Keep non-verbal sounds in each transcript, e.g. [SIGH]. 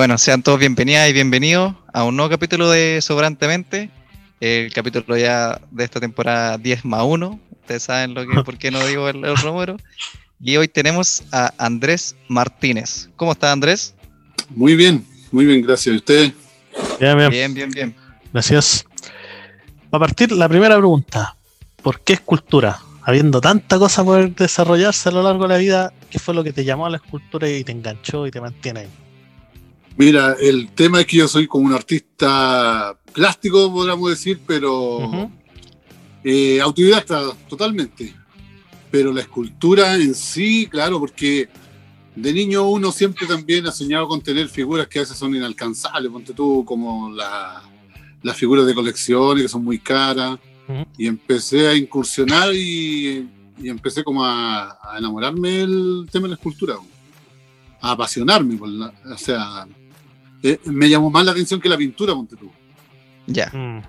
Bueno, sean todos bienvenidas y bienvenidos a un nuevo capítulo de Sobrantemente. El capítulo ya de esta temporada 10 más 1. Ustedes saben lo que, [LAUGHS] por qué no digo el, el número. Y hoy tenemos a Andrés Martínez. ¿Cómo está Andrés? Muy bien, muy bien, gracias. ¿Y usted? Bien, bien. Bien, bien, bien. Gracias. A partir la primera pregunta, ¿por qué escultura? Habiendo tanta cosa por desarrollarse a lo largo de la vida, ¿qué fue lo que te llamó a la escultura y te enganchó y te mantiene ahí? Mira, el tema es que yo soy como un artista plástico, podríamos decir, pero eh, autodidacta totalmente. Pero la escultura en sí, claro, porque de niño uno siempre también ha soñado con tener figuras que a veces son inalcanzables, ponte tú como la- las figuras de colecciones que son muy caras. Y empecé a incursionar y, y empecé como a, a enamorarme del tema de la escultura, a apasionarme. por la- o sea, eh, me llamó más la atención que la pintura, ponte tú. Ya. Mm.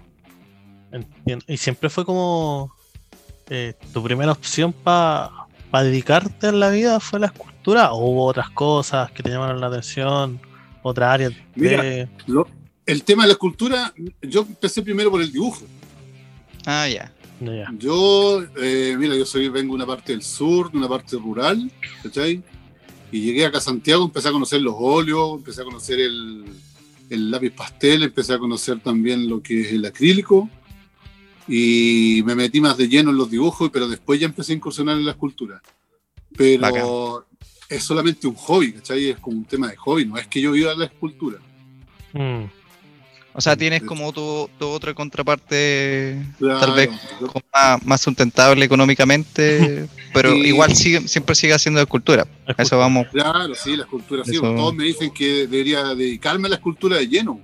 Entiendo. Y siempre fue como eh, tu primera opción para dedicarte a la vida fue la escultura o hubo otras cosas que te llamaron la atención, otra área Mira, de... Lo- el tema de la escultura, yo empecé primero por el dibujo. Ah, ya. Yo, eh, mira, yo soy, vengo de una parte del sur, de una parte rural, ¿cachai? Y llegué acá a Santiago, empecé a conocer los óleos, empecé a conocer el, el lápiz pastel, empecé a conocer también lo que es el acrílico. Y me metí más de lleno en los dibujos, pero después ya empecé a incursionar en la escultura. Pero Bacán. es solamente un hobby, ¿cachai? Es como un tema de hobby, no es que yo viva la escultura. Mm. O sea, tienes como tu, tu otra contraparte Claro, vez yo- como más, más sustentable económicamente, [LAUGHS] pero Sí. igual sigue, siempre sigue haciendo escultura. A eso vamos. Claro, sí, la escultura, sí. Eso- Todos me dicen que debería dedicarme a la escultura de lleno,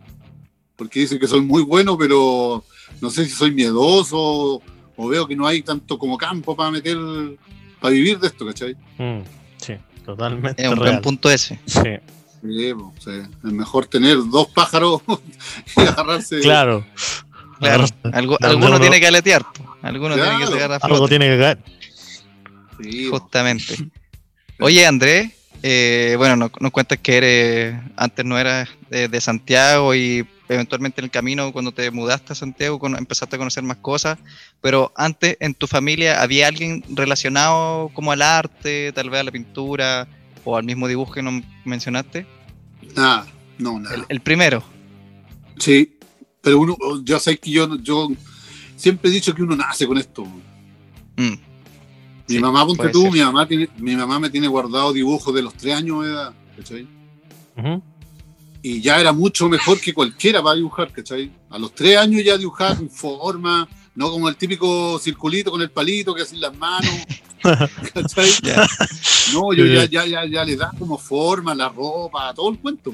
porque dicen que soy muy bueno, pero no sé si soy miedoso o veo que no hay tanto como campo para meter, para vivir de esto, ¿cachai? Mm. Sí, totalmente Es un real. buen punto ese. Sí, Sí, pues, sí, es mejor tener dos pájaros [LAUGHS] y agarrarse. Claro, claro. Algo, alguno uno- tiene que aletear. Alguno tiene que a Algo tiene que caer. Sí. Justamente. Oye, Andrés, eh, bueno, nos, nos cuentas que eres, antes no eras de, de Santiago y eventualmente en el camino, cuando te mudaste a Santiago, con- empezaste a conocer más cosas, pero antes en tu familia había alguien relacionado como al arte, tal vez a la pintura o al mismo dibujo que nos mencionaste. Nada, no, nada. El, el primero. Sí, pero uno, ya sé que yo, yo siempre he dicho que uno nace con esto. Mm, Mi Sí, mamá, ponte tú, ser. mi mamá, tiene, mi mamá me tiene guardado dibujos de los tres años de edad, ¿cachai? Y ya era mucho mejor que cualquiera para dibujar, ¿cachai? A los tres años ya dibujaba con forma, no como el típico circulito con el palito que hacen las manos, [LAUGHS] ¿cachai? No, yo ya, ya, ya, ya le da como forma, la ropa, todo el cuento.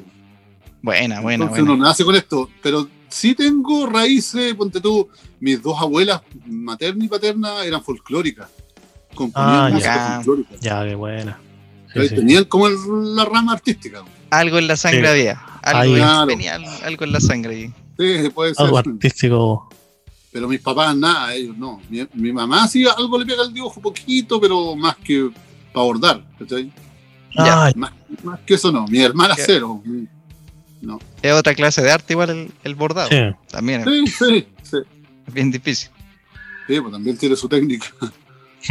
Buena, buena, Entonces buena. uno nace con esto, pero sí tengo raíces, ponte tú, mis dos abuelas, materna y paterna, eran folclóricas. Componían Ah, música ya. folclórica. Ya, qué buena. Sí. Tenían como el- la rama artística. Algo en la sangre Sí. había. Algo. Claro. tenía algo, algo en la sangre. Sí, puede ser. Algo artístico. Pero mis papás nada, ellos no. Mi, mi mamá sí algo le pega al dibujo poquito, pero más que para bordar, ¿cachai? Ya. Ah, Más, más que eso no. Mi hermana ¿Qué? cero. Es otra clase de arte igual el, el bordado. sí. También es Sí, sí, sí. bien difícil. Sí, pues también tiene su técnica. [LAUGHS]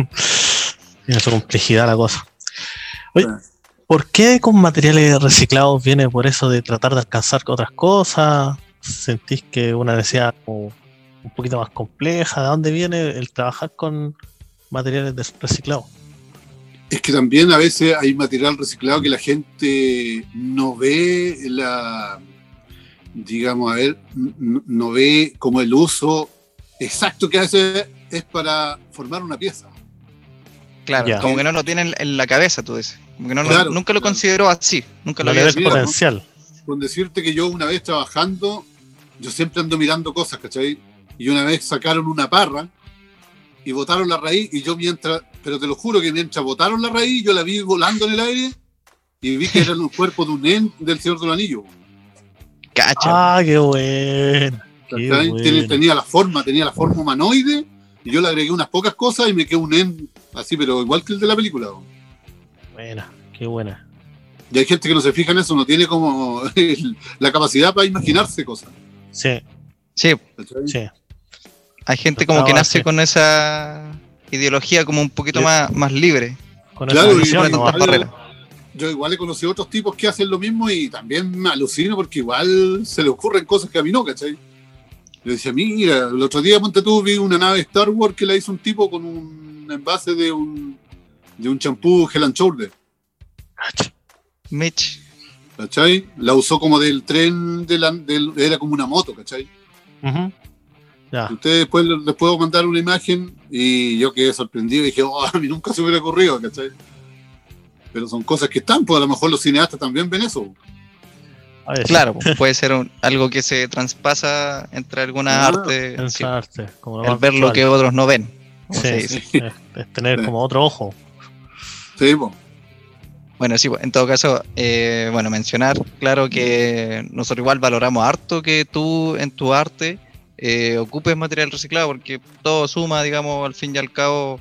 Tiene su complejidad la cosa. Oye. ¿por qué con materiales reciclados viene por eso de tratar de alcanzar otras cosas? ¿Sentís que una necesidad como un poquito más compleja? ¿De dónde viene el trabajar con materiales reciclados? Es que también a veces hay material reciclado que la gente no ve la, digamos, a ver, no ve como el uso exacto que hace es para formar una pieza. Claro, Ya. como que no lo tienen en la cabeza, tú dices. Como que no nunca lo claro. consideró así. Nunca lo había potencial. Con decirte que yo una vez trabajando, yo siempre ando mirando cosas, ¿cachai? Y una vez sacaron una parra y botaron la raíz y yo mientras, pero te lo juro que mientras botaron la raíz, yo la vi volando en el aire y vi que era el [LAUGHS] cuerpo de un nen del Señor del Anillo. Cacha. Ah, qué bueno. Tiene- tenía la forma, tenía la forma humanoide y yo le agregué unas pocas cosas y me quedó un nen así, pero igual que el de la película. Buena, qué buena. Y hay gente que no se fija en eso, no tiene como [LAUGHS] el- la capacidad para imaginarse cosas. Sí, Sí, sí. Hay gente como que nace con esa ideología como un poquito Sí. más, más libre. Con Claro, esa. Yo igual he conocido otros tipos que hacen lo mismo y también me alucino porque igual se le ocurren cosas que a mí no, ¿cachai? Le decía, mira, el otro día, ponte tú, vi una nave Star Wars que la hizo un tipo con un envase de un de un champú Hell and Shoulder. Mitch, ¿cachai? La usó como del tren, de la- del- era como una moto, ¿cachai? Ujú. Ya, Ustedes después les puedo mandar una imagen y yo quedé sorprendido y dije, oh, [LAUGHS] a mí nunca se hubiera ocurrido, ¿cachai? Pero son cosas que están, pues a lo mejor los cineastas también ven eso. claro, pues, puede ser un- algo que se traspasa entre algunas Ah, artes, en sí, esa arte, como lo el más ver lo que otros no ven. Sí, sí, es, es tener Sí. como otro ojo. Sí, pues. Bueno, sí, pues, en todo caso, eh, bueno, mencionar, claro que nosotros igual valoramos harto que tú en tu arte eh, ocupes material reciclado, porque todo suma, digamos, al fin y al cabo,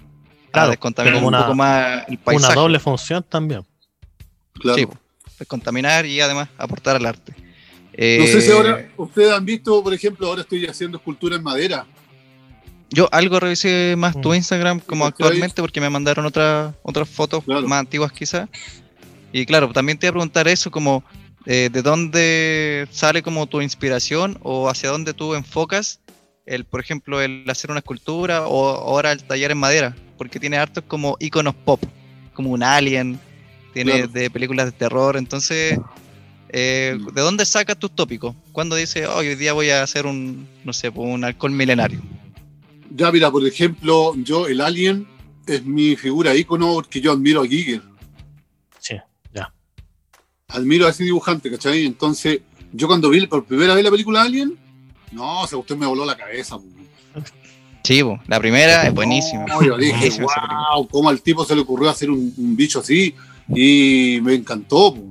Claro, a descontaminar un una- poco más el paisaje. Una doble función también. Claro. Sí, descontaminar y además aportar al arte. No sé si Eh, ahora ustedes han visto, por ejemplo, ahora estoy haciendo escultura en madera. Yo algo revisé más tu Mm. Instagram como actualmente porque me mandaron otras otras fotos Claro. más antiguas quizás. Y claro, también te iba a preguntar eso como eh, de dónde sale como tu inspiración o hacia dónde tú enfocas el, por ejemplo, el hacer una escultura o ahora el tallar en madera, porque tiene hartos como iconos pop, como un alien, tiene Claro. de películas de terror, entonces eh, Mm. ¿de dónde sacas tus tópicos? Cuando dices, "Oh, hoy día voy a hacer un, no sé, pues, un alcohol milenario? Ya, mira, por ejemplo, yo, el Alien, es mi figura ícono porque yo admiro a Giger. Admiro a ese dibujante, ¿cachai? Entonces, yo cuando vi por primera vez la película Alien, no, o sea, usted me voló la cabeza. Sí, la primera es buenísima. No, yo dije, Buenísima wow, cómo al tipo se le ocurrió hacer un, un bicho así. Y me encantó. po.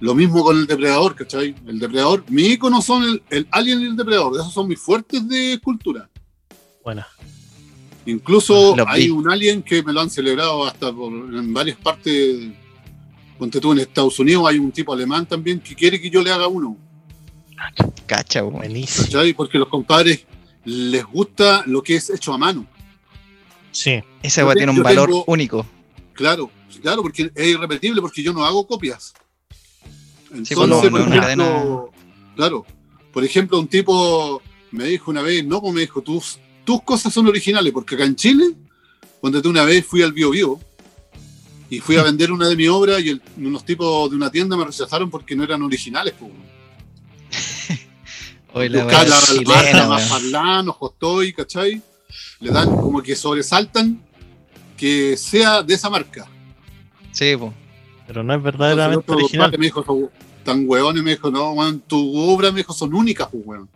Lo mismo con el depredador, ¿cachai? El depredador, mi ícono son el, el alien y el depredador. Esos son mis fuertes de escultura. Buena. Incluso hay vi. un alien que me lo han celebrado hasta por- en varias partes. Ponte tú en Estados Unidos, hay un tipo alemán también que quiere que yo le haga uno. Cacha. Buenísimo. ¿Cachai? Porque los compadres les gusta lo que es hecho a mano. Sí, Esa te- tiene un valor tengo- único. Claro, claro, porque es irrepetible, porque yo no hago copias. Entonces, pues no, por no es una ejemplo, claro, por ejemplo, un tipo me dijo una vez, no, pues me dijo, tus, tus cosas son originales, porque acá en Chile, cuando tú una vez fui al Bio Bio y fui a vender una de mi obra y el- unos tipos de una tienda me rechazaron porque no eran originales. Pues. [LAUGHS] Hoy la Buscar la, la chilena, marca más weón. ¿cachai? Le dan como que sobresaltan que sea de esa marca. Sí, po. pero no es verdaderamente original. Me dijo, "Son tan hueones, me dijo, no, man, tu obra, me dijo, son únicas, pues, weón.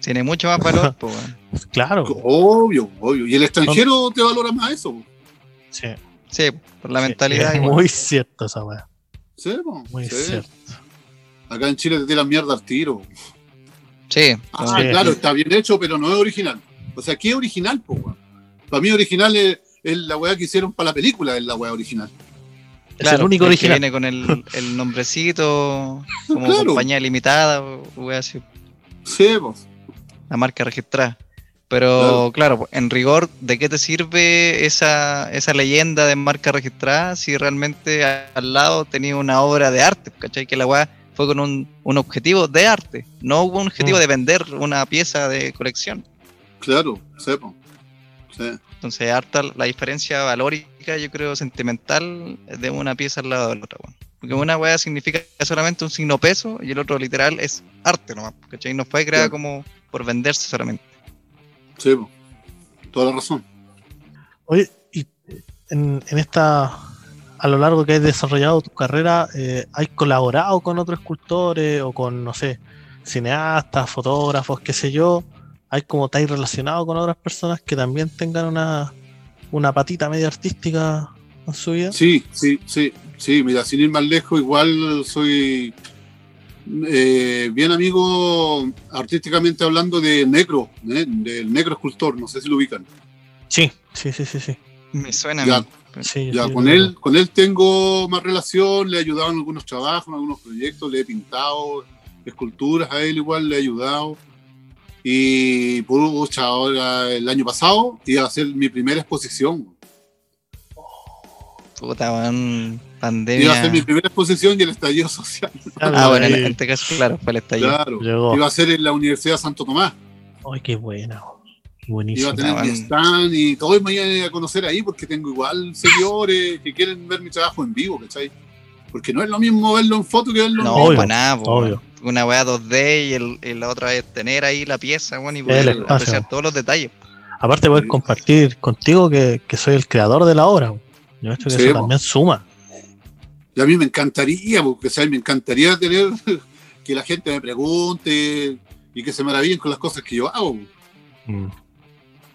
Tiene mucho más valor, weón. [LAUGHS] Claro, Obvio, obvio. Y el extranjero te valora más eso. po. sí. Sí, por la sí, mentalidad. es igual. muy cierto esa weá. Sí, po, Muy sí. cierto. Acá en Chile te tiran mierda al tiro. Sí, Ah, Sí. claro, está bien hecho, pero no es original. O sea, ¿qué es original, po, weón? Para mí original es, es la weá que hicieron para la película, es la weá original. Es claro, el único que original. viene con el, [LAUGHS] el nombrecito, como Claro. compañía limitada, weá así, Sí, po. la marca registrada. Pero claro, po, en rigor, ¿de qué te sirve esa, esa leyenda de marca registrada si realmente al lado tenía una obra de arte? ¿Cachai? Que la weá fue con un, un objetivo de arte, no hubo un objetivo Mm. de vender una pieza de colección. Claro, sí, po. Sí. Entonces, harta la diferencia valórica, yo creo, sentimental de una pieza al lado de la otra, weón. Porque una weá significa solamente un signo peso y el otro literal es arte nomás, ¿cachai? No fue creada Claro. como por venderse solamente. Sí. Toda la razón. Oye, y en, en esta, a lo largo que has desarrollado tu carrera, eh, ¿has colaborado con otros escultores o con, no sé, cineastas, fotógrafos, qué sé yo? ¿Hay como has relacionado con otras personas que también tengan una, una patita media artística en su vida? Sí, sí, sí, sí, mira, sin ir más lejos, igual soy eh, bien amigo artísticamente hablando de Necro, ¿eh? del Negro Escultor, no sé si lo ubican. Sí, sí, sí, sí, sí. Me suena. Ya. a mí. Sí, Ya, sí, con él, con él tengo más relación, le he ayudado en algunos trabajos, en algunos proyectos, le he pintado esculturas a él igual, le he ayudado. Y pucha, ahora el año pasado iba a hacer mi primera exposición. Puta, weón. Iba a Pandemia. hacer mi primera exposición y el estallido social. Ah, bueno, en este caso, claro, fue el estallido. Claro. Llegó. Iba a ser en la Universidad de Santo Tomás. Ay, qué buena. Qué Iba buenísimo. a tener Ah, mi bueno. stand y todos me iban a conocer ahí porque tengo igual seguidores que quieren ver mi trabajo en vivo, ¿cachai? Porque no es lo mismo verlo en foto que verlo en No, Obvio, para nada, po, obvio. Una weá 2D y, el, y la otra es tener ahí la pieza, weón, y El poder espacio. apreciar todos los detalles. Aparte, poder Sí. compartir contigo que, que soy el creador de la obra. Yo creo que Sí, eso también suma. Y a mí me encantaría, porque ¿sabes? me encantaría tener [LAUGHS] que la gente me pregunte y que se maravillen con las cosas que yo hago. Mm.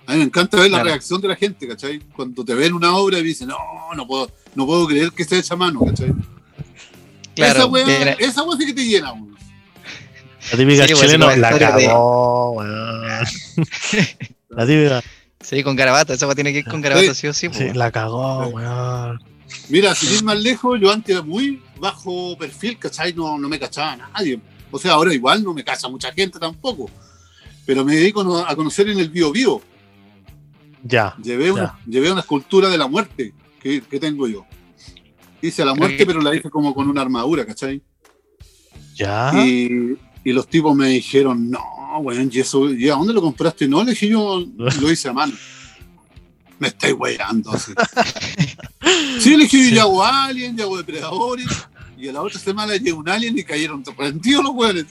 A mí me encanta ver la reacción de la gente, ¿cachai? Cuando te ven una obra y dicen, no, no puedo, no puedo creer que esté hecha a mano, ¿cachai? Claro, esa weá, esa sí que te llena, weón. La típica Sí, pues, chilena la de- cagó, weón. [LAUGHS] La típica, sí, con garabato, esa tiene que ir con garabato, sí o sí, po, sí, la cagó, weón. Mira, sin ir más lejos, yo antes era muy bajo perfil, ¿cachai? No, no me cachaba a nadie. O sea, ahora igual no me cacha mucha gente tampoco. Pero me dedico a conocer en el bio bio. Ya. Llevé una, llevé una escultura de la muerte que, que tengo yo. Hice a la muerte, pero la hice como con una armadura, ¿cachai? Ya. Y, y los tipos me dijeron, no, weón, ¿y eso, ¿y a dónde lo compraste? No, le dije yo, [LAUGHS] lo hice a mano. Me estáis weyando. así. sí, le dije, Sí. yo hago alien, yo hago depredadores. Y a la otra semana llegué un alien y cayeron rendidos los weones.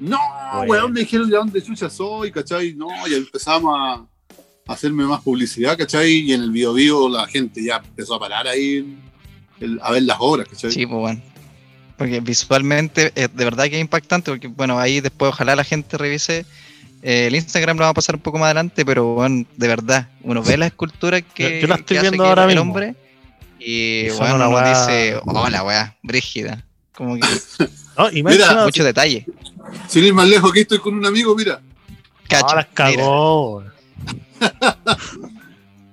No, Bueno. weón, me dijeron de dónde chucha soy, ¿cachai? No, y empezamos a, a hacerme más publicidad, ¿cachai? Y en el video vivo la gente ya empezó a parar ahí el- a ver las obras, ¿cachai? Sí, pues bueno. Porque visualmente es de verdad que es impactante, porque bueno, ahí después ojalá la gente revise. eh, el Instagram lo vamos a pasar un poco más adelante, pero bueno, de verdad, uno ve las esculturas que, Yo- yo la estoy que viendo que ahora el mismo. hombre y bueno, uno weá- dice, hola weá, brígida. Como que [LAUGHS] No, y más Mira, encima- mucho detalle. Sin ir más lejos, aquí estoy con un amigo, mira. Cacho, Ah, las cagó, weón. [LAUGHS]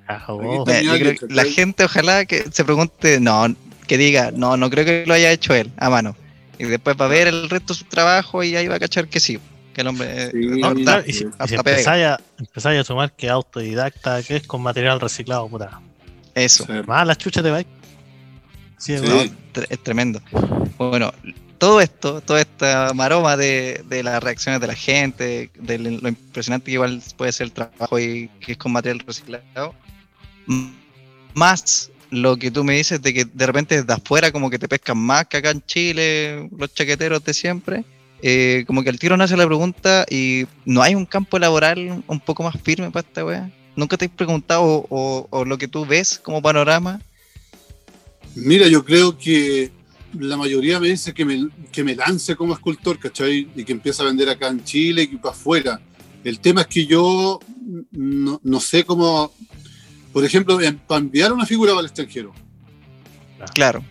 Aquí Cagó. está. Mira, yo creo que la gente ojalá que se pregunte, no, que diga, no, no creo que lo haya hecho él, a mano. Y después va a ver el resto de su trabajo y ahí va a cachar que sí, que el hombre eh, Sí, No, y si, y si empezáis, a, sumar que autodidacta, que es con material reciclado, puta. eso. Sí. Más las chuchas de bike. Sí, Sí. weón. tre- es tremendo. Bueno, todo esto, toda esta maroma de, de las reacciones de la gente, de lo impresionante que igual puede ser el trabajo y que es con material reciclado, más lo que tú me dices de que de repente desde afuera como que te pescan más que acá en Chile, los chaqueteros de siempre, eh, como que el tiro nace la pregunta y no hay un campo laboral un poco más firme para esta wea. ¿Nunca te has preguntado o, lo que tú ves como panorama? Mira, yo creo que la mayoría me dice que me, que me lance como escultor, ¿cachai? Y que empiece a vender acá en Chile y para afuera. El tema es que yo no sé cómo, por ejemplo, para enviar una figura para el extranjero. Claro.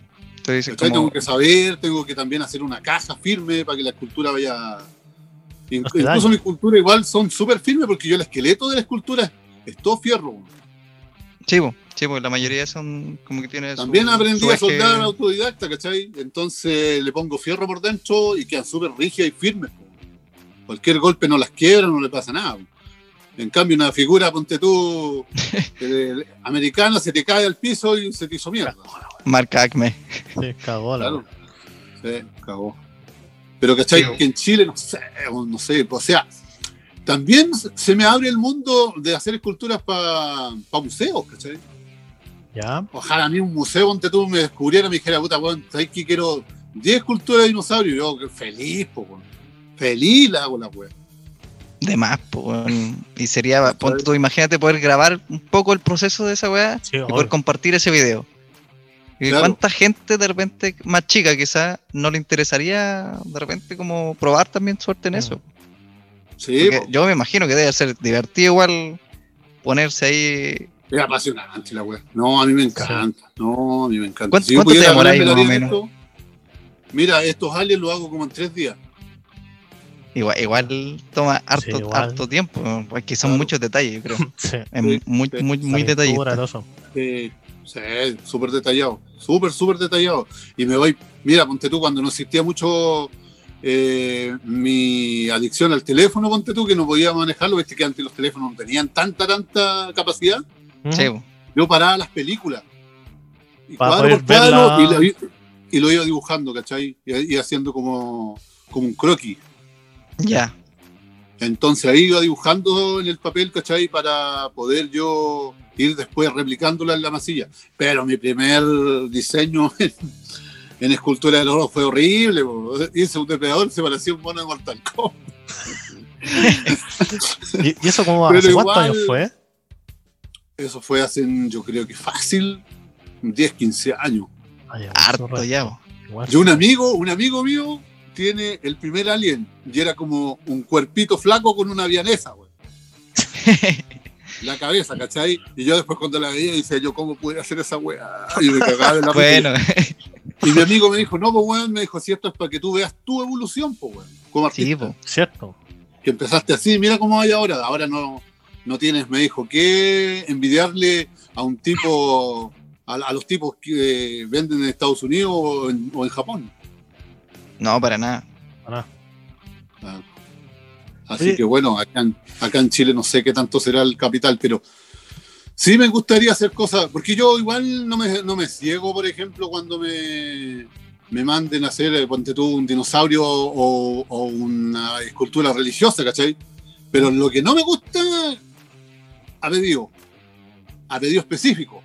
Dices ¿cachai? como- Tengo que saber, tengo que también hacer una caja firme para que la escultura vaya... Te. Incluso mi escultura igual son súper firmes porque yo el esqueleto de la escultura es todo fierro. Sí, po, la mayoría son como que tiene su- También aprendí su a eje- soldar autodidacta, ¿cachai? Entonces le pongo fierro por dentro y quedan súper rígidas y firmes. po. Cualquier golpe no las quiebra, no le pasa nada. po. En cambio, una figura, ponte tú, [LAUGHS] eh, americana, se te cae al piso y se te hizo mierda. Marca Acme. Sí, cagó la Claro. Sí, cagó. Pero, ¿cachai? Sí. Que en Chile, no sé, no sé, o sea, también se me abre el mundo de hacer esculturas para museos, ¿cachai? Ya. Ojalá a mí un museo donde tú me descubriera y me dijera, puta, weón, ¿sabes que quiero 10 esculturas de dinosaurios? Y yo, feliz, po, weón. Feliz la hago la weón. De más, po. Y sería, ponte tú, imagínate poder grabar un poco el proceso de esa weá Sí, y poder compartir ese video. ¿Y Claro. cuánta gente de repente más chica quizás no le interesaría de repente como probar también suerte en Mm. eso? Sí, yo me imagino que debe ser divertido igual ponerse ahí. es apasionante la weón. No, a mí me encanta. No, a mí me encanta. ¿Cuánto- Si yo cuánto te demoráis más o esto, Mira, estos aliens los hago como en tres días. Igual, igual toma harto, igual. harto tiempo, porque son Claro. muchos detalles, yo creo. [LAUGHS] Sí. Es muy, sí. muy, muy La eso. Sí, súper detallado, súper, súper detallado. Y me voy, mira, ponte tú, cuando no existía mucho eh, mi adicción al teléfono, ponte tú, que no podía manejarlo, viste que antes los teléfonos no tenían tanta, tanta capacidad. Sí, yo paraba las películas. Y Para cuadro por cuadro, verla. y, lo, y lo iba dibujando, ¿cachai? Y, y haciendo como, como un croquis. Ya. Entonces ahí iba dibujando en el papel, ¿cachai? Para poder yo ir después replicándola en la masilla. Pero mi primer diseño [LAUGHS] en, en escultura del oro fue horrible. po. Hice un depredador, se parecía un mono de Mortal Kombat. [LAUGHS] ¿Y, y eso como hace cuántos años fue? Eso fue hace, yo creo que fácil, 10, 15 años. Ya, Harto ya, Yo un amigo, un amigo mío tiene el primer alien y era como un cuerpito flaco con una vianesa, güey. [LAUGHS] La cabeza, ¿cachai? Y yo después cuando la veía decía yo, ¿cómo pude hacer esa weá? Y me cagaba de la risa. Bueno, Y mi amigo me dijo, no, pues weón, me dijo, si esto es para que tú veas tu evolución, pues weón. Como artista. sí, po. Cierto. Que empezaste así, mira cómo hay ahora. Ahora no, no tienes, me dijo, que envidiarle a un tipo, a, a los tipos que eh, venden en Estados Unidos o en, o en Japón. No, para nada. Pará. Ah. Así Oye. que bueno, acá en, acá en Chile no sé qué tanto será el capital, pero sí me gustaría hacer cosas, porque yo igual no me, no me ciego, por ejemplo, cuando me, me manden a hacer, eh, ponte tú, un dinosaurio o, o una escultura religiosa, ¿cachai? Pero lo que no me gusta, a pedido, a pedido específico.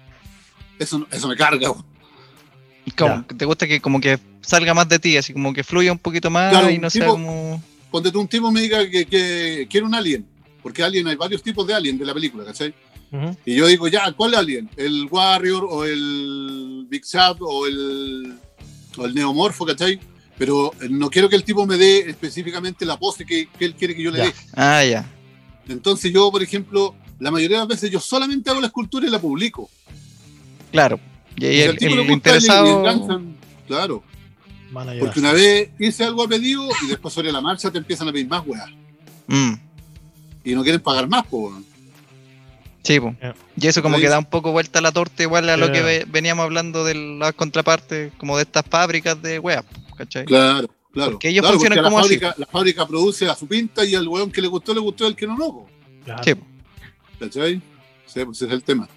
Eso, eso me carga. Como, ¿Te gusta que como que salga más de ti, así como que fluya un poquito más Claro, y no sea tipo- como... Ponte tú un tipo me diga que, que quiere un alien, porque alien hay varios tipos de alien de la película, ¿cachai? Y yo digo, ya, ¿cuál alien? ¿El Warrior o el Big Shot o el, o el Neomorfo, ¿cachai? Pero eh, no quiero que el tipo me dé específicamente la pose que, que él quiere que yo le dé. Ah, ya. Entonces yo, por ejemplo, la mayoría de las veces yo solamente hago la escultura y la publico. Claro. Y ahí el, el le interesado... claro. Porque una vez hice algo a pedido y después sobre la marcha te empiezan a pedir más weas. Mm, Y no quieren pagar más, pues. sí, po. Y eso como Ahí- que da un poco vuelta a la torta igual a lo que ve- veníamos hablando de las contrapartes, como de estas fábricas de weas, ¿cachai? Claro, claro. Porque ellos Claro, funcionan porque como la así. la fábrica produce a su pinta y al weón que le gustó, le gustó, el que no, no. po. Claro. Sí, po. ¿Cachai? Sí, pues ese es el tema.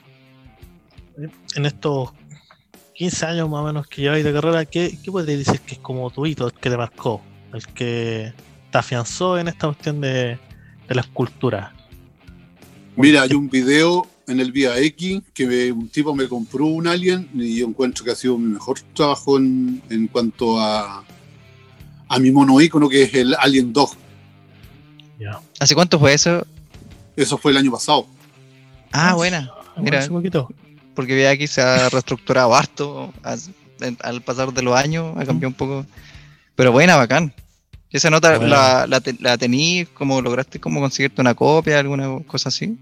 En estos 15 años más o menos que lleváis de carrera, ¿qué, qué puedes decir que es como tu hito, el que te marcó? El que te afianzó en esta cuestión de, de la escultura. Mira, hay un video en el Vía X que me- un tipo me compró un alien y yo encuentro que ha sido mi mejor trabajo en, en cuanto a, a mi mono ícono que es el Alien Dog. Ya. ¿Hace cuánto fue eso? Eso fue el año pasado. Ah, buena. Mira. Porque aquí se ha [LAUGHS] reestructurado harto en- al pasar de los años, ha cambiado un poco. Pero buena, bacán. Esa nota la, la, te- la tení, como lograste como conseguirte una copia, alguna cosa así.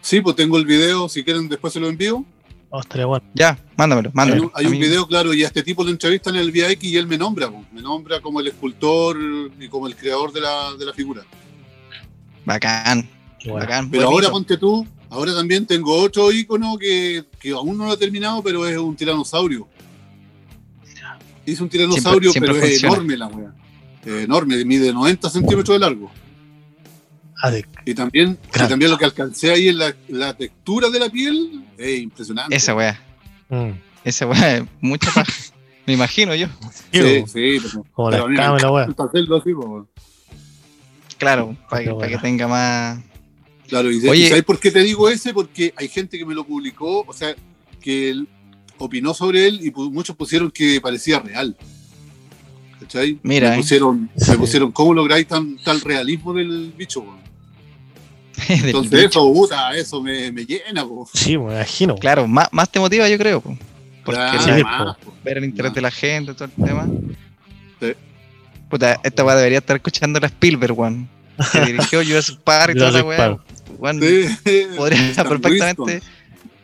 Sí, pues tengo el video, si quieren después se lo envío. Oh, estaría bueno. Ya, mándamelo, Hay mándamelo. un, hay un video, claro, y a este tipo lo entrevistan en el Vía X y él me nombra, pues. me nombra como el escultor y como el creador de la, de la figura. Bacán, bueno. bacán. Pero buen ahora ponte tú, ahora también tengo otro icono que, que aún no lo he terminado, pero es un tiranosaurio. Hice un tiranosaurio, Siempre- siempre pero es enorme la wea. Eh, enorme, mide 90 centímetros de largo. Ah, Y también, y también lo que alcancé ahí en la, la textura de la piel es impresionante. Esa weá, mm. esa weá es mucha paja. [LAUGHS] Me imagino yo. Sí, sí, pero, como pero la cámara, weá. hacerlo así, po. Claro, para que, tenga más. Claro, y, de- Oye. ¿y ¿sabes por qué te digo ese? Porque hay gente que me lo publicó, o sea, que él opinó sobre él y muchos pusieron que parecía real. ¿Cachai? Mira, me eh. pusieron, Sí. me pusieron cómo lográis tan, tal realismo del bicho. [LAUGHS] del Entonces bicho. eso, puta, eso me, me llena. po. Sí, me imagino. Claro, más, más te motiva, yo creo. po. Porque Claro, sí, más, po. ver el interés Más. de la gente, todo el tema. Sí. Puta, esta weá debería estar escuchando la Spielberg, weón. Que [LAUGHS] dirigió Jurassic Park y toda la weá. Sí. podría perfectamente, Winston.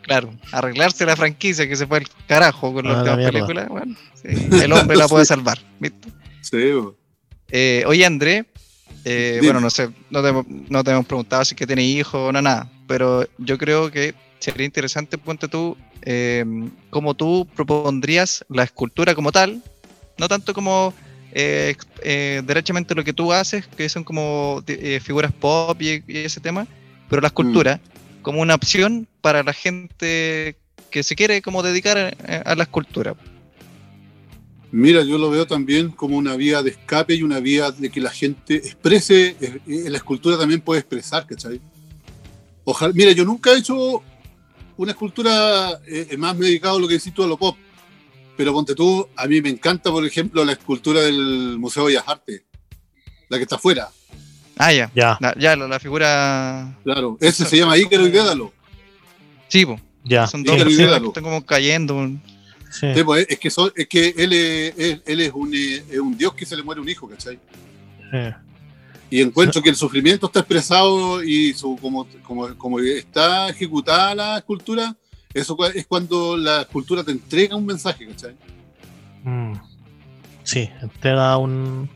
claro, arreglarse la franquicia que se fue al carajo con las Ah, la últimas mierda. películas. weón. Sí, el hombre la puede [LAUGHS] salvar. ¿viste? Sí. Eh, oye, André, Eh, bueno, no sé, no te, no te hemos preguntado si que tiene hijos o no, nada, pero yo creo que sería interesante, ponte tú, eh, cómo tú propondrías la escultura como tal, no tanto como eh, eh, derechamente lo que tú haces, que son como eh, figuras pop y, y ese tema, pero la escultura como una opción para la gente que se quiere como dedicar a, a la escultura. Mira, yo lo veo también como una vía de escape y una vía de que la gente exprese, eh, eh, la escultura también puede expresar, ¿cachai? Ojalá, mira, yo nunca he hecho una escultura eh, más dedicado a lo que decís tú a lo pop, pero ponte tú, a mí me encanta, por ejemplo, la escultura del Museo de Bellas Artes, la que está afuera, Ah, ya, Ya, la, ya, la, la figura... claro, ese se llama Ícaro y Dédalo. Sí, po, ya. son Sí, dos personas que Dédalo. están como cayendo. sí. Sí, pues, es que, son- es que él, es, él, él es, un, es un dios que se le muere un hijo, ¿cachai? sí. Y encuentro que el sufrimiento está expresado y su, como, como, como está ejecutada la escultura, eso es cuando la escultura te entrega un mensaje, ¿cachai? Mm. Sí, entrega un,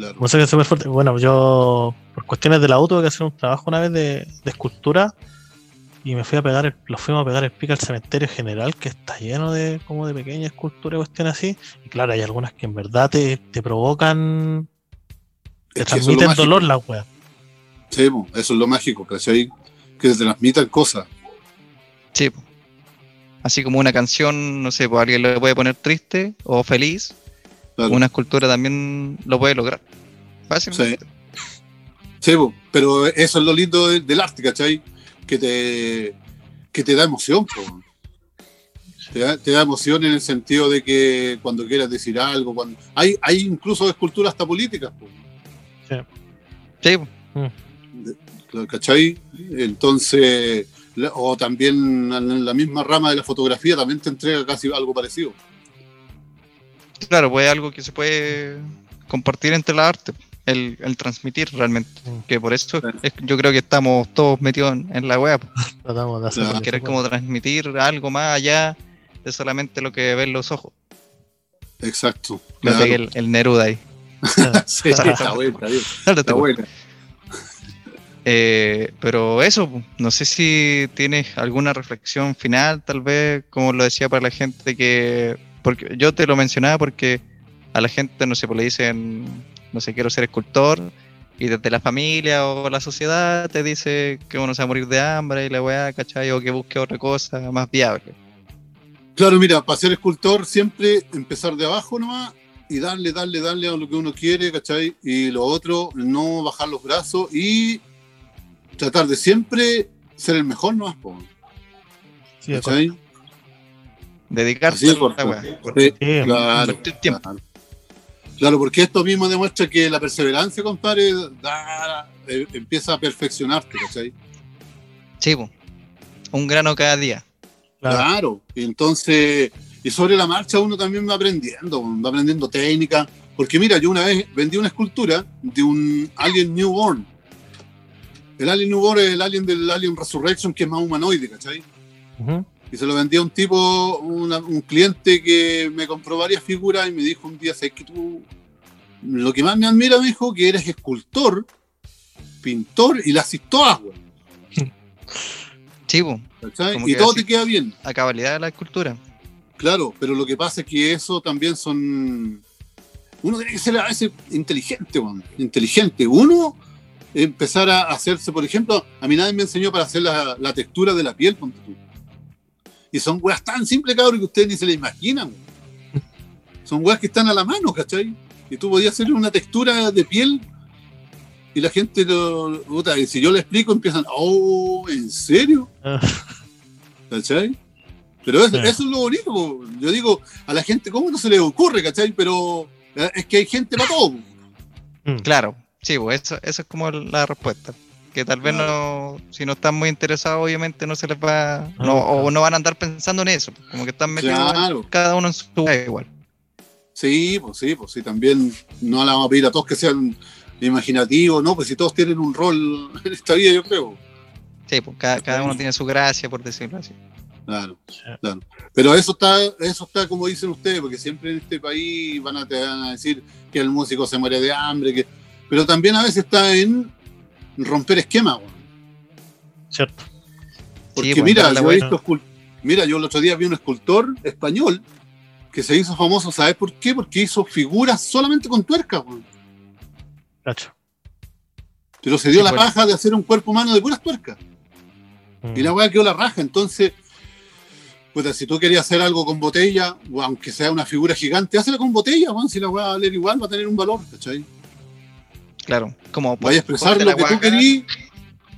Claro. súper fuerte. Bueno, yo por cuestiones de la U tuve que hacer un trabajo una vez de, de escultura y me fui a pegar, el, lo fuimos a pegar el pico al cementerio general que está lleno de como de pequeñas esculturas y cuestiones así. Y claro, hay algunas que en verdad te, te provocan, te Es transmiten dolor las weas. Sí, eso es lo mágico, ¿cachai? Que te transmitan cosas. Sí. Así como una canción, no sé, pues alguien le puede poner triste o feliz, Claro. una escultura también lo puede lograr. Fácilmente. Sí, po, pero eso es lo lindo de- del arte, ¿cachai? Que te, que te da emoción, po. Te da, te da emoción en el sentido de que cuando quieras decir algo, cuando hay, hay incluso esculturas hasta políticas, po. Sí, po. Claro, ¿cachai? Entonces, o también en la misma rama de la fotografía también te entrega casi algo parecido. claro, pues es algo que se puede compartir entre la arte, el, el transmitir realmente. Mm. Que por eso es- yo creo que estamos todos metidos en, en la web, Tratamos de hacer que querer como transmitir algo más allá de solamente lo que ven los ojos. Exacto. Me claro. pegué el, el Neruda ahí. [LAUGHS] Sí, está bueno, [LAUGHS] está bien, Dale, está tú. bueno. Eh, pero eso, no sé si tienes alguna reflexión final, tal vez, como lo decía para la gente que, porque yo te lo mencionaba porque a la gente, no sé, pues le dicen, no sé, quiero ser escultor, y desde la familia o la sociedad te dice que uno se va a morir de hambre y la weá, ¿cachai? O que busque otra cosa más viable. Claro, mira, para ser escultor siempre empezar de abajo nomás y darle, darle, darle a lo que uno quiere, ¿cachai? Y lo otro, no bajar los brazos y tratar de siempre ser el mejor nomás, po, Sí, de ¿cachai? Dedicarse a la weá. Sí, claro, tiempo. claro. Claro, porque esto mismo demuestra que la perseverancia, compadre, da- eh, empieza a perfeccionarte, ¿cachai? Sí, un grano cada día. Claro. Claro. Y entonces, y sobre la marcha uno también va aprendiendo, va aprendiendo técnica. Porque mira, yo una vez vendí una escultura de un alien newborn. El alien newborn es el alien del Alien Resurrection, que es más humanoide, ¿cachai? Ujú. Y se lo vendí a un tipo, una- un cliente que me compró varias figuras y me dijo un día, ¿sabes que tú? Lo que más me admira, me dijo, que eres escultor, pintor y las haces todas, güey. [LAUGHS] Como Y todo te queda bien. a cabalidad de la escultura. Claro, pero lo que pasa es que eso también son. Uno tiene que ser a veces inteligente, weón, inteligente. Uno, empezar a hacerse, por ejemplo, a mí nadie me enseñó para hacer la, la textura de la piel, ponte tú. Y son weas tan simples, cabrón, que ustedes ni se la imaginan. Son weas que están a la mano, ¿cachai? Y tú podías hacer una textura de piel y la gente lo. puta, y si yo le explico, empiezan, oh, ¿en serio? Ah, ¿cachai? Pero eso, Sí. eso es lo bonito. Yo digo, a la gente, ¿cómo no se le ocurre, cachai? Pero eh, es que hay gente para todo. mm. Claro, sí, pues eso, eso es como la respuesta. Que tal vez no, si no están muy interesados, obviamente no se les va, no, o no van a andar pensando en eso, como que están metidos Claro. cada uno en su lugar igual. Sí, pues sí, pues sí, también no le vamos a pedir a todos que sean imaginativos, ¿no? Pues si todos tienen un rol [LAUGHS] en esta vida, yo creo. Sí, pues cada, cada uno tiene su gracia, por decirlo así. Claro, claro. Pero eso está, eso está como dicen ustedes, porque siempre en este país van a, te van a decir que el músico se muere de hambre, que pero también a veces está en romper esquemas, weón. ¿Cierto? Porque pues, mira, yo he visto mira, yo el otro día vi un escultor español que se hizo famoso, ¿sabes por qué? Porque hizo figuras solamente con tuercas, weón. Cacho. Pero se dio Sí, la pues. paja de hacer un cuerpo humano de puras tuercas. Mm. Y la weá quedó la raja. Entonces, puta, si tú querías hacer algo con botella, o aunque sea una figura gigante, hazla con botella, weón. Si la weá va a valer igual, va a tener un valor, ¿cachai? Claro, como Vaya a expresar lo que tú.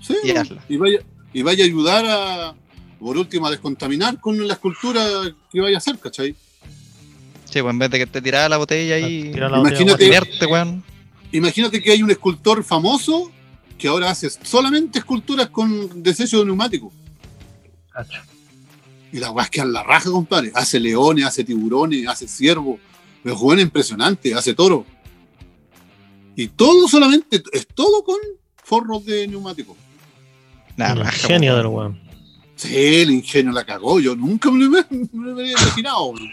Sí, y y vaya, y vaya a ayudar a, por último, a descontaminar con la escultura que vaya a hacer, ¿cachai? Sí, pues en vez de que te tirara la botella ahí, la botella, Imagínate- tirarte, weón. Imagínate que hay un escultor famoso que ahora hace solamente esculturas con desecho de neumático. Cacho. Y la weá es que a la raja, compadre. Hace leones, hace tiburones, hace ciervos. Pero juega impresionante, hace toro. Y todo solamente, es todo con forros de neumático. Nah, Un raja, genio weón. del weón. Sí, el ingenio la cagó. Yo nunca me lo, me lo había imaginado. weón.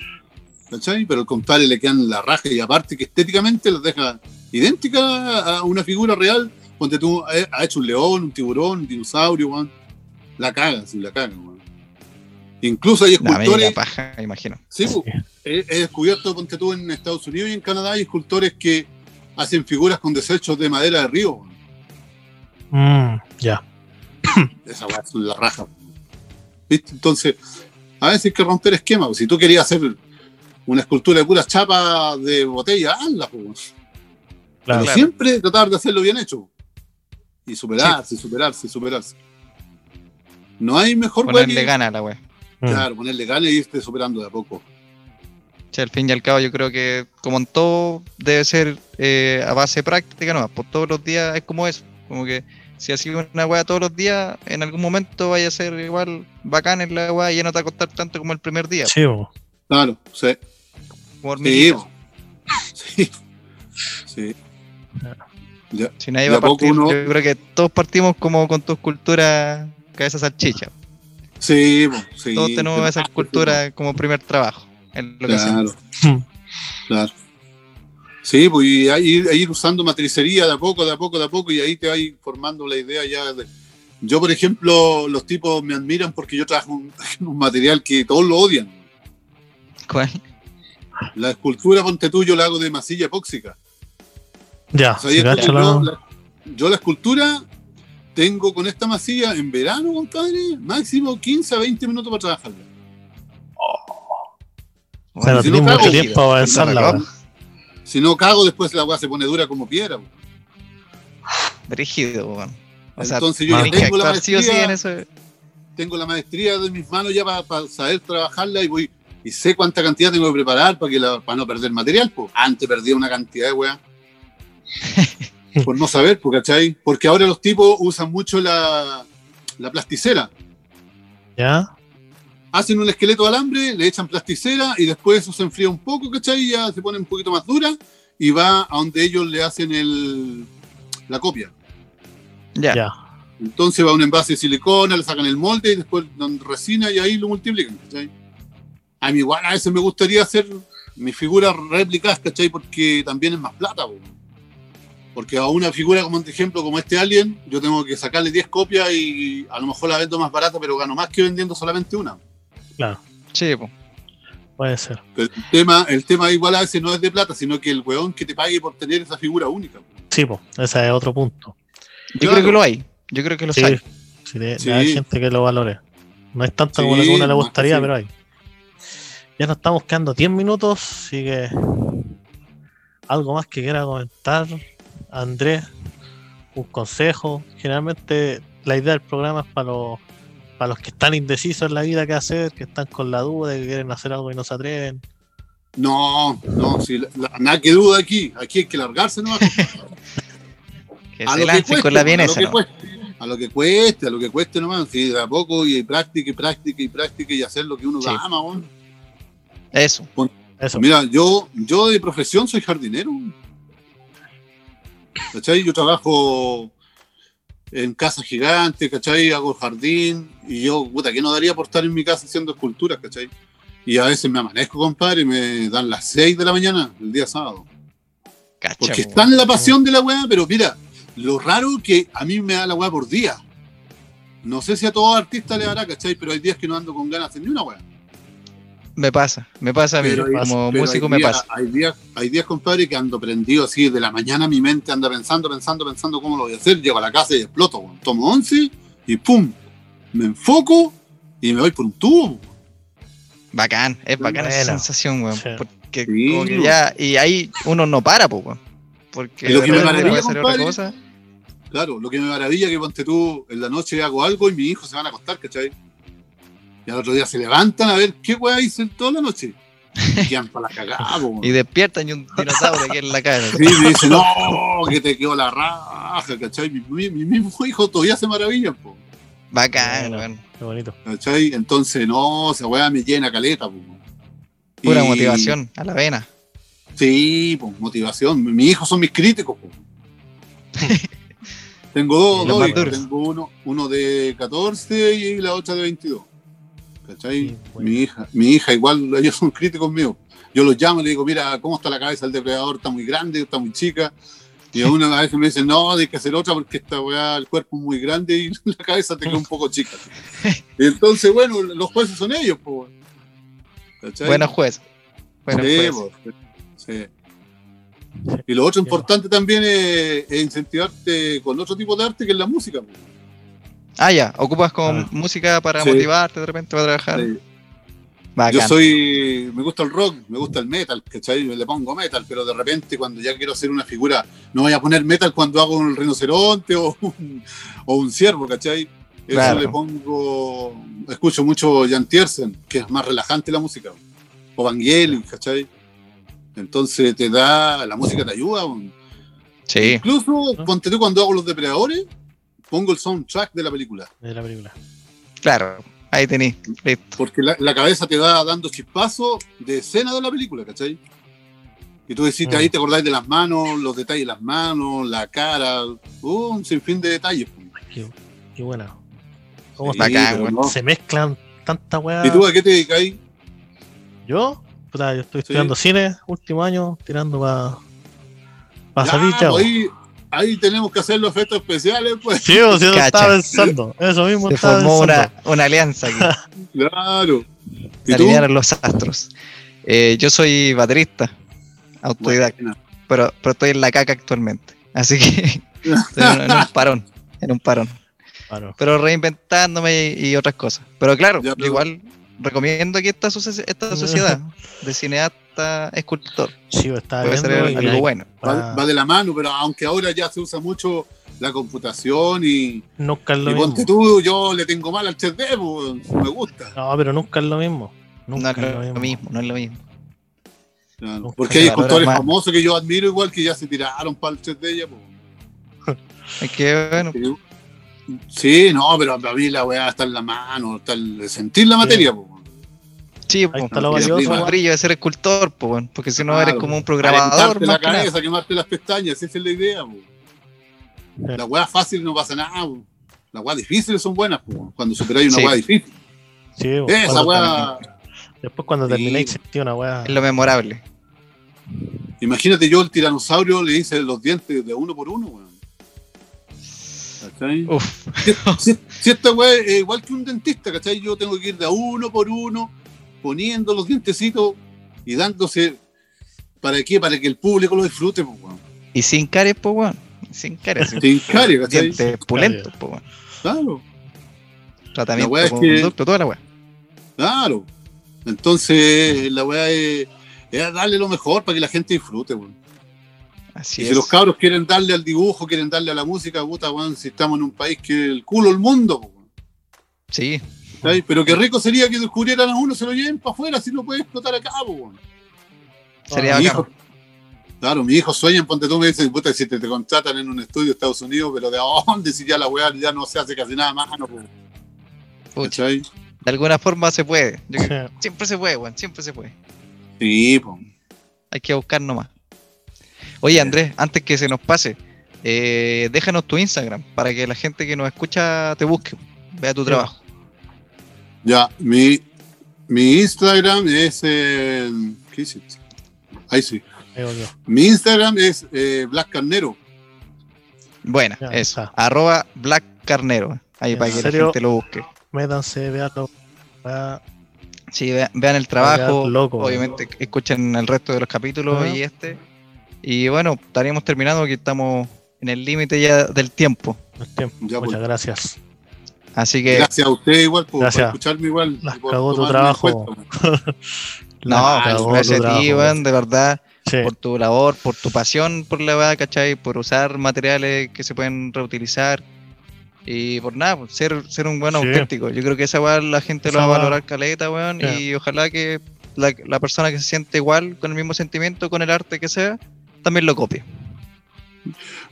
¿Cachai? Pero el compadre le quedan la raja y aparte que estéticamente los deja idéntica a una figura real. Ponte tú, ha hecho un león, un tiburón, un dinosaurio, weón. La caga, sí, la caga, weón. Incluso hay escultores. paja, imagino. Sí, pu, he, he descubierto, ponte tú, en Estados Unidos y en Canadá hay escultores que hacen figuras con desechos de madera de río. Mm, ya. [CLEARS THROAT] Esa weá es la raja. ¿Viste? Entonces, a veces hay que romper esquemas. Si tú querías hacer una escultura de puras chapas de botella, hazla. pues. Claro. Pero siempre tratar de hacerlo bien hecho. Y superarse, superarse, superarse. No hay mejor Ponerle que- gana a la wea. Mm. Claro, ponerle ganas y irte superando de a poco. Sí, al fin y al cabo yo creo que como en todo debe ser eh, a base práctica, no, por todos los días es como eso, como que si haces una weá todos los días, en algún momento vaya a ser igual bacán en la weá y ya no te va a costar tanto como el primer día, Sí, po. Claro, sí. como Sí, sí. sí. Ya. Si nadie va a partir, uno- yo creo que todos partimos como con tu escultura cabeza salchicha. Sí, sí. Todos tenemos esa escultura como primer trabajo. En lo que hacemos. Claro, claro. Sí, pues y ir, ir usando matricería de a poco, de a poco, de a poco, y ahí te vas formando la idea ya. de- Yo, por ejemplo, los tipos me admiran porque yo trabajo un, [LAUGHS] un material que todos lo odian. ¿Cuál? La escultura, ponte tú, yo la hago de masilla epóxica. Ya, O sea, yo la, yo la escultura tengo con esta masilla en verano, compadre, máximo 15 a 20 minutos para trabajarla. O sea, no si no mucho cago, tiempo para avanzar la cago. weá. Si no cago, después la agua se pone dura como piedra. Rígido, weón. O sea, Entonces yo ya tengo la sí sí maestría. en eso. tengo la maestría de mis manos ya para saber trabajarla y voy y sé cuánta cantidad tengo que preparar para que la, para no perder material. Pues. Antes perdía una cantidad de weá. [LAUGHS] por no saber, pues, ¿cachai? Porque ahora los tipos usan mucho la, la plasticera. Ya, Hacen un esqueleto de alambre, le echan plasticera y después eso se enfría un poco, ¿cachai? Y ya se pone un poquito más dura y va a donde ellos le hacen el, la copia. Ya. ya. Entonces va a un envase de silicona, le sacan el molde y después dan resina y ahí lo multiplican, ¿cachai? A mí igual a veces me gustaría hacer mis figuras réplicas, ¿cachai? Porque también es más plata, po. Porque a una figura como, por ejemplo, como este Alien, yo tengo que sacarle 10 copias y a lo mejor la vendo más barata, pero gano más que vendiendo solamente una. Sí, po. Puede ser. Pero el tema, el tema igual a veces no es de plata, sino que el weón que te pague por tener esa figura única. po. Sí, po, ese es otro punto. Yo Claro. creo que lo hay. Yo creo que lo Sí, hay. sí, de- Sí. hay gente que lo valore. No es tanto como Sí, lo que a uno le gustaría, sí. pero hay. Ya nos estamos quedando 10 minutos, así que algo más que quiera comentar, Andrés, un consejo. Generalmente la idea del programa es para los, para los que están indecisos en la vida qué hacer, que están con la duda de que quieren hacer algo y no se atreven. No, no, la- la- nada que duda aquí. Aquí hay que largarse nomás. [LAUGHS] Que a se lo que cueste, con la a lo vienesa, que ¿no? cueste, a lo que cueste, a lo que cueste nomás, sí, de a poco y práctica y práctica y práctica y hacer lo que uno Sí. ama, weón. Eso. Eso. Mira, yo, yo de profesión soy jardinero. ¿Cachai? Yo trabajo en casas gigantes, ¿cachai? Hago jardín y yo, puta, ¿qué no daría por estar en mi casa haciendo esculturas, ¿cachai? Y a veces me amanezco, compadre, y me dan las 6 de la mañana el día sábado. Cacha, Porque po, está en la pasión de la weá, pero mira, lo raro que a mí me da la weá por día. No sé si a todos artistas le dará, ¿cachai? Pero hay días que no ando con ganas de ni una weá. Me pasa, me pasa a mí. Como pero músico me pasa. Hay días, hay días, compadre, que ando prendido así, de la mañana mi mente anda pensando, pensando, pensando cómo lo voy a hacer. Llego a la casa y exploto, weón. Tomo once y pum, me enfoco y me voy por un tubo. Bacán, es bacán esa sensación, weón. Sí. Porque Sí, como que weón. ya, y ahí uno no para, pues, weón. Porque lo que me maravilla, otra compadre, cosa. Claro, lo que me maravilla es que ponte tú, en la noche hago algo y mis hijos se van a acostar, ¿cachai? Y al otro día se levantan a ver qué weá hice toda la noche. Y quedan para la cagada. [LAUGHS] Y despiertan y un dinosaurio aquí en la cara. Sí, me dicen, no, que te quedó la raja, ¿cachai? Mi, mi- mi mismo hijo todavía se maravillan, po, Bacán, Bueno. weón. Qué bonito. ¿cachai? Entonces, no, esa weá me llena caleta, po. Pura Y- motivación, a la vena. Sí, pues, motivación. Mis hijos son mis críticos, po. [LAUGHS] Tengo dos, Y dos tengo uno, uno de 14 y la otra de 22. ¿Cachai? Sí, bueno. Mi hija, mi hija igual, ellos [LAUGHS] son críticos míos. Yo los llamo y le digo, mira, ¿cómo está la cabeza del depredador? ¿Está muy grande? ¿Está muy chica? Y a una [LAUGHS] vez me dicen, no, hay que hacer otra porque esta weá, el cuerpo es muy grande y [LAUGHS] la cabeza te queda un poco chica. Y entonces, bueno, los jueces son ellos, pues. ¿Cachai? Buena juez. Buena Sí, juez. pues, sí. Y lo otro importante también es, es incentivarte con otro tipo de arte que es la música. pues. Ah, ya, ocupas con Ah. música para Sí. motivarte de repente para trabajar. Sí. Bacán. Yo soy, me gusta el rock, me gusta el metal, ¿cachai? Le pongo metal, pero de repente cuando ya quiero hacer una figura, no voy a poner metal cuando hago un rinoceronte o un, o un ciervo, ¿cachai? Eso Claro. le pongo, escucho mucho Jan Tiersen, que es más relajante la música, o Vangelis, ¿cachai? Entonces te da, la música te ayuda. Sí, Incluso, ponte tú cuando hago los depredadores, pongo el soundtrack de la película. De la película. claro. Ahí tení. Listo. Porque la, la cabeza te va dando chispazos de escena de la película, ¿cachai? Y tú decís, Mm. ahí te acordás de las manos, los detalles de las manos, la cara, uh, un sinfín de detalles. Qué, qué buena. ¿Cómo Sí, Bacán, pero weón. no. se mezclan tantas weas? ¿Y tú a qué te dedicáis? ¿Yo? Puta, yo estoy Sí. estudiando cine, último año, tirando para pa salir pues ahí, ahí tenemos que hacer los efectos especiales, pues. Sí, o sea, estaba pensando. Eso mismo Se estaba formó una, una alianza aquí. [LAUGHS] Claro. Alinearon los astros. Eh, yo soy baterista, autodidacta, pero, pero estoy en la caca actualmente. Así que [LAUGHS] estoy en, en un parón. En un parón. Claro. Pero reinventándome y, y otras cosas. Pero claro, Ya, yo pero- igual recomiendo aquí esta, esta [LAUGHS] sociedad de cineasta escultor. Sí, yo estaba Puede ser algo bueno. Va, va de la mano, pero aunque ahora ya se usa mucho la computación y, nunca es lo y mismo. ponte tú, yo le tengo mal al 3D, pues, me gusta. No, pero nunca es lo mismo. Nunca es es lo mismo, no es lo mismo. Claro, Porque hay escultores más. famosos que yo admiro igual que ya se tiraron para el 3D ya, pues. [LAUGHS] Es que, bueno, Sí, no, pero para mí la weá está en la mano, está el sentir la materia, pues. Sí, po, está lo porque valioso, brillo de ser escultor, po, weón, porque si no Claro, eres como un programador. La cabeza, quemarte las pestañas, esa es la idea, pues. La weá fácil no pasa nada, pues. Las weas difíciles son buenas, pues. Cuando superáis una Sí. weá difícil. Sí, Esa weá. Después cuando Sí. terminé sentí una wea. Es lo memorable. Imagínate yo el tiranosaurio le hice los dientes de uno por uno, weón. ¿Cachai? Uf, Si, si esta weá es igual que un dentista, ¿cachai? Yo tengo que ir de a uno por uno, poniendo los dientecitos y dándose. ¿Para qué? Para que el público lo disfrute, pues, weón. y sin caries, po, weón. Sin caries. [LAUGHS] Sin caries, ¿cachai? Dientes pulentos, weón. Claro, Tratamiento La wea es con que- conducto, toda la weá. claro. Entonces, la weá es, es darle lo mejor para que la gente disfrute, weón. Así Y es. si los cabros quieren darle al dibujo, quieren darle a la música, puta, weón, si estamos en un país que es el culo del mundo, pues, weón. Sí, Pero qué rico sería que descubrieran a uno, se lo lleven para afuera, si no puede explotar acá, pues, weón. sería mi hijo, claro, mi hijo sueña, ponte tú, me dicen, puta, si te, te contratan en un estudio de Estados Unidos, pero ¿de dónde? Si ya la weá ya no se hace casi nada más, no, de alguna forma se puede. Yo [LAUGHS] siempre se puede, weón. Siempre se puede. Sí, pues. Hay que buscar nomás. Oye, Andrés, antes que se nos pase, eh, déjanos tu Instagram para que la gente que nos escucha te busque, vea tu Sí. trabajo. Ya, mi, mi Instagram es. eh, ¿Qué hiciste? Ahí sí. Ahí. Mi Instagram es eh, Black Carnero. Buena, Ya, eso. está. Arroba Black Carnero. Ahí ¿En para que la gente lo busque. Métanse, veanlo. Va- Sí, ve- vean el trabajo. loco, obviamente escuchen el resto de los capítulos y este. Y bueno, estaríamos terminando porque estamos en el límite ya del tiempo. el tiempo. Ya, Muchas pues. gracias. Así que Gracias a usted igual por, escucharme igual. Las y por cagó tu trabajo. cuenta. [LAUGHS] no, pues, cagó gracias tu a ti, weón, de verdad, Sí, por tu labor, por tu pasión por la weá, ¿cachai? Por usar materiales que se pueden reutilizar. Y por nada, por ser, ser un buen Sí. auténtico. Yo creo que esa weá la gente Esa lo va a valorar caleta, weón. Y ojalá que la, la persona que se siente igual, con el mismo sentimiento, con el arte que sea, también lo copie.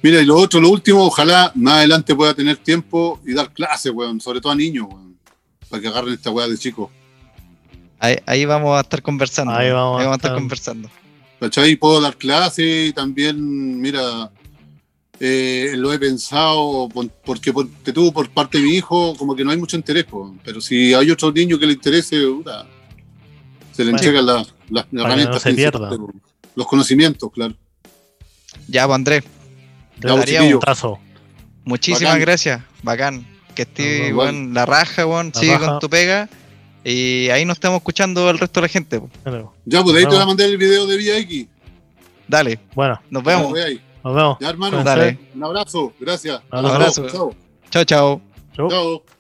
Mira, y lo otro, lo último, ojalá más adelante pueda tener tiempo y dar clases, weón, sobre todo a niños, weón, para que agarren esta weá de chicos. Ahí, ahí vamos a estar conversando. Ahí vamos a estar estar. conversando. ¿Cachai? Puedo dar clases y también, mira, eh, lo he pensado por- porque te tuvo por parte de mi hijo, como que no hay mucho interés, po. pero si hay otro niño que le interese, puta, se le Bueno. entregan las, herramientas no se los conocimientos, claro. Ya, pues Andrés, Ya, un gustazo. muchísimas Bacán. gracias. Bacán. Que esté, weón, la raja, weón. La Sigue raja. con tu pega. Y ahí nos estamos escuchando el resto de la gente. Ya, pues de ahí te voy a mandar el video de Vía X. Dale, Bueno, nos vemos. nos vemos. Ya, hermano. Dale. Un abrazo, gracias. Un abrazo. Chao. Chao, chao. Chau. Chao.